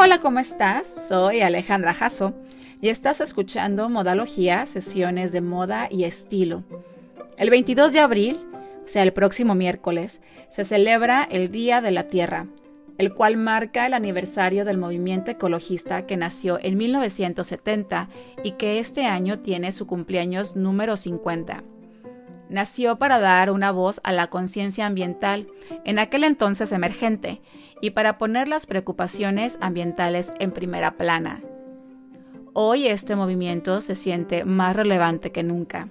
Hola, ¿cómo estás? Soy Alejandra Jasso y estás escuchando Modalogía, sesiones de moda y estilo. El 22 de abril, o sea, el próximo miércoles, se celebra el Día de la Tierra, el cual marca el aniversario del movimiento ecologista que nació en 1970 y que este año tiene su cumpleaños número 50. Nació para dar una voz a la conciencia ambiental, en aquel entonces emergente, y para poner las preocupaciones ambientales en primera plana. Hoy este movimiento se siente más relevante que nunca.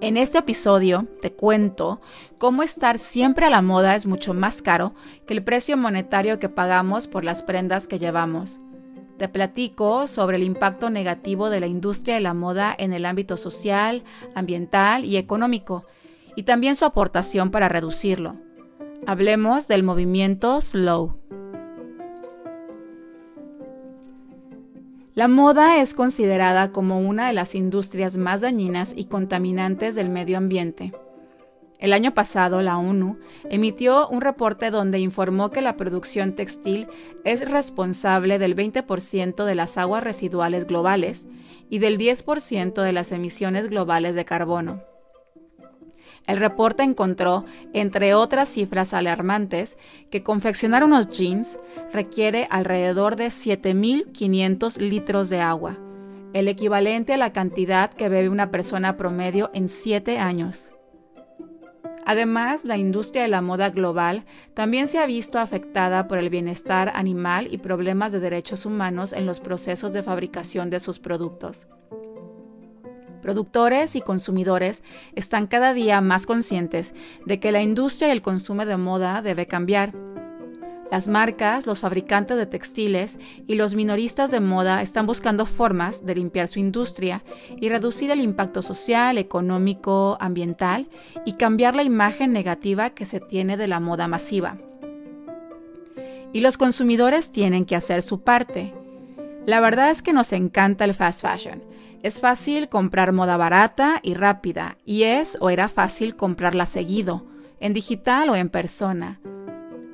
En este episodio te cuento cómo estar siempre a la moda es mucho más caro que el precio monetario que pagamos por las prendas que llevamos. Te platico sobre el impacto negativo de la industria de la moda en el ámbito social, ambiental y económico, y también su aportación para reducirlo. Hablemos del movimiento Slow. La moda es considerada como una de las industrias más dañinas y contaminantes del medio ambiente. El año pasado, la ONU emitió un reporte donde informó que la producción textil es responsable del 20% de las aguas residuales globales y del 10% de las emisiones globales de carbono. El reporte encontró, entre otras cifras alarmantes, que confeccionar unos jeans requiere alrededor de 7.500 litros de agua, el equivalente a la cantidad que bebe una persona promedio en 7 años. Además, la industria de la moda global también se ha visto afectada por el bienestar animal y problemas de derechos humanos en los procesos de fabricación de sus productos. Productores y consumidores están cada día más conscientes de que la industria y el consumo de moda debe cambiar. Las marcas, los fabricantes de textiles y los minoristas de moda están buscando formas de limpiar su industria y reducir el impacto social, económico, ambiental y cambiar la imagen negativa que se tiene de la moda masiva. Y los consumidores tienen que hacer su parte. La verdad es que nos encanta el fast fashion es fácil comprar moda barata y rápida, y es o era fácil comprarla seguido, en digital o en persona.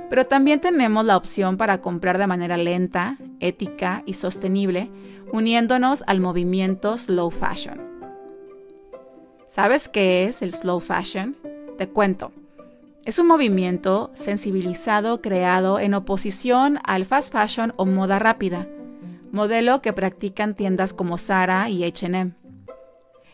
Pero también tenemos la opción para comprar de manera lenta, ética y sostenible, uniéndonos al movimiento slow fashion. ¿Sabes qué es el slow fashion? Te cuento. Es un movimiento sensibilizado creado en oposición al fast fashion o moda rápida modelo que practican tiendas como Zara y HM.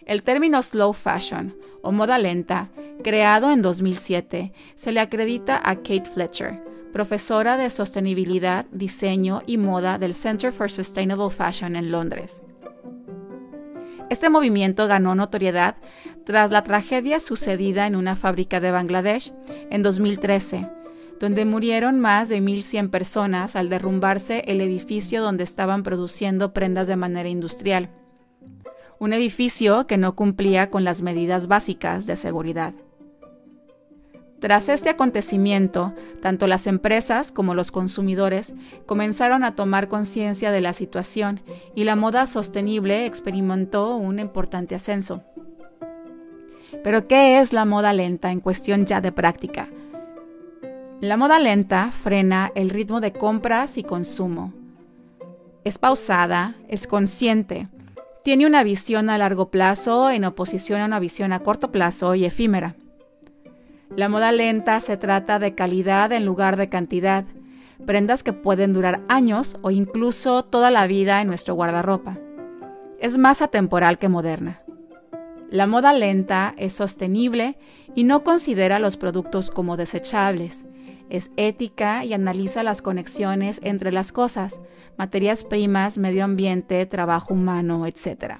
El término slow fashion o moda lenta, creado en 2007, se le acredita a Kate Fletcher, profesora de sostenibilidad, diseño y moda del Center for Sustainable Fashion en Londres. Este movimiento ganó notoriedad tras la tragedia sucedida en una fábrica de Bangladesh en 2013, donde murieron más de 1.100 personas al derrumbarse el edificio donde estaban produciendo prendas de manera industrial. Un edificio que no cumplía con las medidas básicas de seguridad. Tras este acontecimiento, tanto las empresas como los consumidores comenzaron a tomar conciencia de la situación y la moda sostenible experimentó un importante ascenso. Pero ¿qué es la moda lenta en cuestión ya de práctica? La moda lenta frena el ritmo de compras y consumo. Es pausada, es consciente, tiene una visión a largo plazo en oposición a una visión a corto plazo y efímera. La moda lenta se trata de calidad en lugar de cantidad, prendas que pueden durar años o incluso toda la vida en nuestro guardarropa. Es más atemporal que moderna. La moda lenta es sostenible y no considera los productos como desechables, es ética y analiza las conexiones entre las cosas, materias primas, medio ambiente, trabajo humano, etc.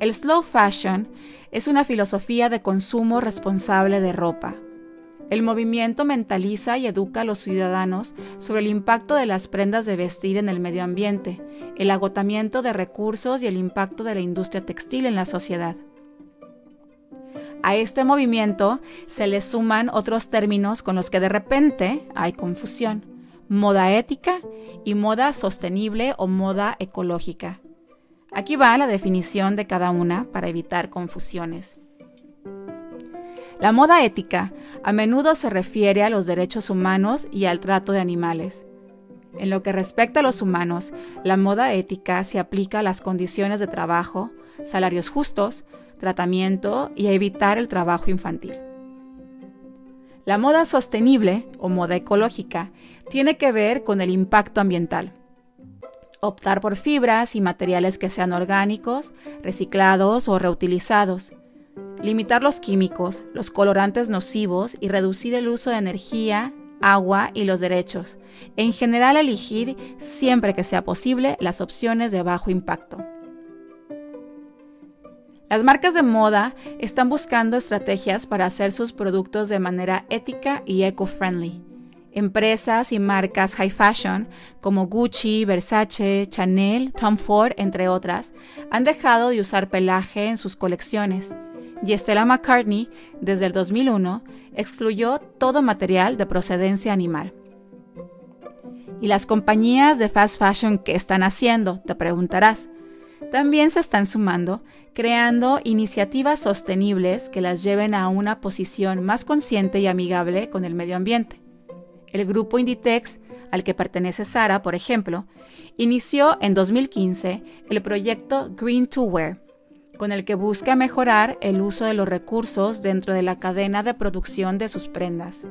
El slow fashion es una filosofía de consumo responsable de ropa. El movimiento mentaliza y educa a los ciudadanos sobre el impacto de las prendas de vestir en el medio ambiente, el agotamiento de recursos y el impacto de la industria textil en la sociedad. A este movimiento se le suman otros términos con los que de repente hay confusión. Moda ética y moda sostenible o moda ecológica. Aquí va la definición de cada una para evitar confusiones. La moda ética a menudo se refiere a los derechos humanos y al trato de animales. En lo que respecta a los humanos, la moda ética se aplica a las condiciones de trabajo, salarios justos, tratamiento y a evitar el trabajo infantil. La moda sostenible o moda ecológica tiene que ver con el impacto ambiental. Optar por fibras y materiales que sean orgánicos, reciclados o reutilizados. Limitar los químicos, los colorantes nocivos y reducir el uso de energía, agua y los derechos. En general elegir, siempre que sea posible, las opciones de bajo impacto. Las marcas de moda están buscando estrategias para hacer sus productos de manera ética y eco-friendly. Empresas y marcas high fashion como Gucci, Versace, Chanel, Tom Ford, entre otras, han dejado de usar pelaje en sus colecciones. Y Stella McCartney, desde el 2001, excluyó todo material de procedencia animal. ¿Y las compañías de fast fashion qué están haciendo? Te preguntarás. También se están sumando, creando iniciativas sostenibles que las lleven a una posición más consciente y amigable con el medio ambiente. El grupo Inditex, al que pertenece Sara, por ejemplo, inició en 2015 el proyecto Green to Wear, con el que busca mejorar el uso de los recursos dentro de la cadena de producción de sus prendas.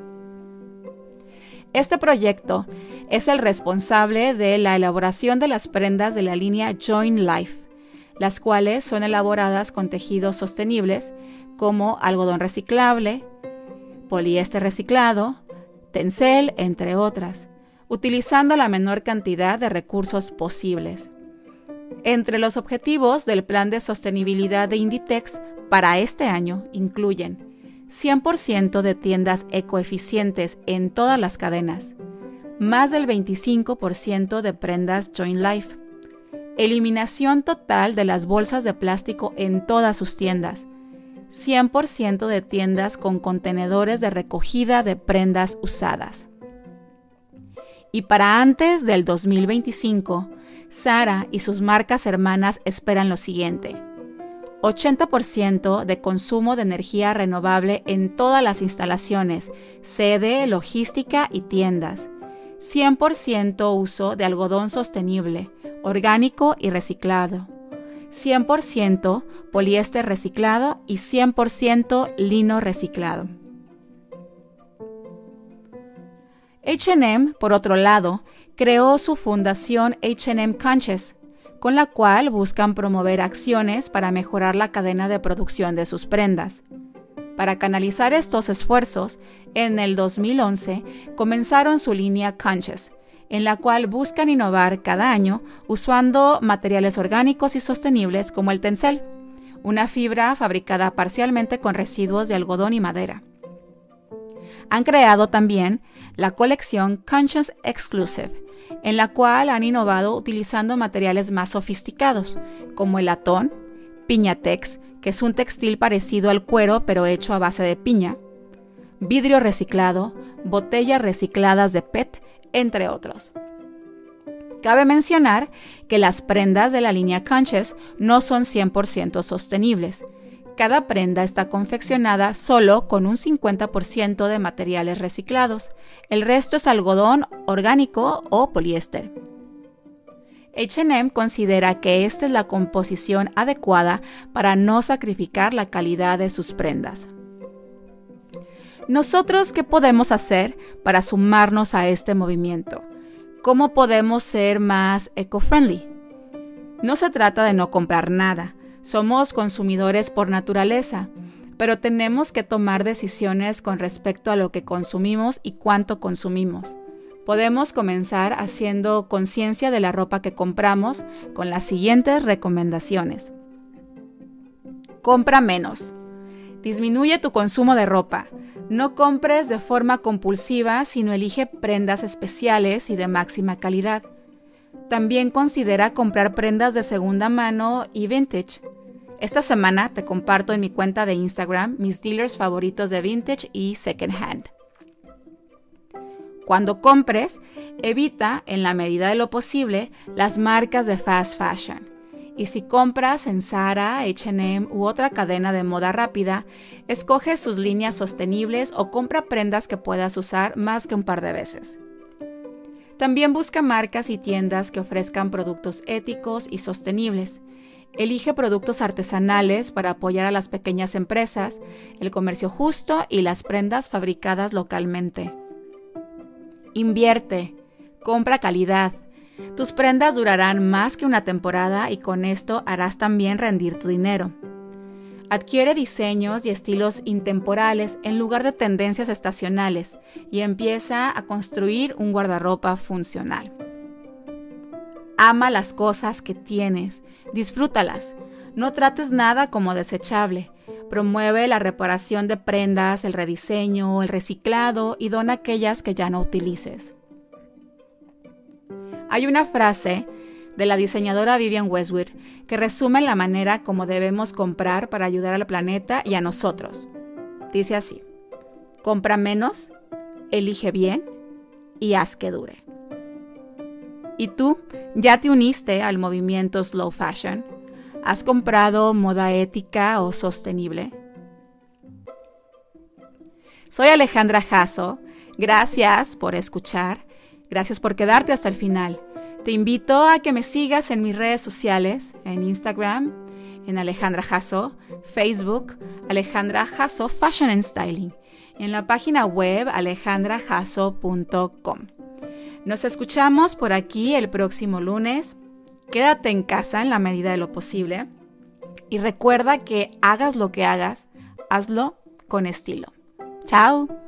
Este proyecto es el responsable de la elaboración de las prendas de la línea Join Life, las cuales son elaboradas con tejidos sostenibles como algodón reciclable, poliéster reciclado, tencel, entre otras, utilizando la menor cantidad de recursos posibles. Entre los objetivos del Plan de Sostenibilidad de Inditex para este año incluyen 100% de tiendas ecoeficientes en todas las cadenas, más del 25% de prendas Joint Life, eliminación total de las bolsas de plástico en todas sus tiendas, 100% de tiendas con contenedores de recogida de prendas usadas. Y para antes del 2025, Sara y sus marcas hermanas esperan lo siguiente 80% de consumo de energía renovable en todas las instalaciones, sede, logística y tiendas. 100% uso de algodón sostenible, orgánico y reciclado. 100% poliéster reciclado y 100% lino reciclado. HM, por otro lado, creó su fundación HM Conscious, con la cual buscan promover acciones para mejorar la cadena de producción de sus prendas. Para canalizar estos esfuerzos, en el 2011 comenzaron su línea Conscious, en la cual buscan innovar cada año usando materiales orgánicos y sostenibles como el tencel, una fibra fabricada parcialmente con residuos de algodón y madera. Han creado también la colección Conscious Exclusive, en la cual han innovado utilizando materiales más sofisticados, como el latón, Piñatex, que es un textil parecido al cuero pero hecho a base de piña, vidrio reciclado, botellas recicladas de PET, entre otros. Cabe mencionar que las prendas de la línea Conscious no son 100% sostenibles, cada prenda está confeccionada solo con un 50% de materiales reciclados. El resto es algodón orgánico o poliéster. HM considera que esta es la composición adecuada para no sacrificar la calidad de sus prendas. Nosotros, ¿qué podemos hacer para sumarnos a este movimiento? ¿Cómo podemos ser más eco-friendly? No se trata de no comprar nada, somos consumidores por naturaleza, pero tenemos que tomar decisiones con respecto a lo que consumimos y cuánto consumimos. Podemos comenzar haciendo conciencia de la ropa que compramos con las siguientes recomendaciones. Compra menos. Disminuye tu consumo de ropa. No compres de forma compulsiva, sino elige prendas especiales y de máxima calidad. También considera comprar prendas de segunda mano y vintage. Esta semana te comparto en mi cuenta de Instagram mis dealers favoritos de vintage y second hand. Cuando compres, evita en la medida de lo posible las marcas de fast fashion. Y si compras en Zara, HM u otra cadena de moda rápida, escoge sus líneas sostenibles o compra prendas que puedas usar más que un par de veces. También busca marcas y tiendas que ofrezcan productos éticos y sostenibles. Elige productos artesanales para apoyar a las pequeñas empresas, el comercio justo y las prendas fabricadas localmente. Invierte, compra calidad. Tus prendas durarán más que una temporada y con esto harás también rendir tu dinero. Adquiere diseños y estilos intemporales en lugar de tendencias estacionales y empieza a construir un guardarropa funcional. Ama las cosas que tienes, disfrútalas. No trates nada como desechable. Promueve la reparación de prendas, el rediseño, el reciclado y dona aquellas que ya no utilices. Hay una frase de la diseñadora Vivian Westwood, que resume la manera como debemos comprar para ayudar al planeta y a nosotros. Dice así, compra menos, elige bien y haz que dure. ¿Y tú ya te uniste al movimiento Slow Fashion? ¿Has comprado moda ética o sostenible? Soy Alejandra Jasso. Gracias por escuchar. Gracias por quedarte hasta el final. Te invito a que me sigas en mis redes sociales, en Instagram, en Alejandra Jasso, Facebook, Alejandra Jasso Fashion and Styling, y en la página web alejandrajasso.com. Nos escuchamos por aquí el próximo lunes. Quédate en casa en la medida de lo posible y recuerda que hagas lo que hagas, hazlo con estilo. Chao.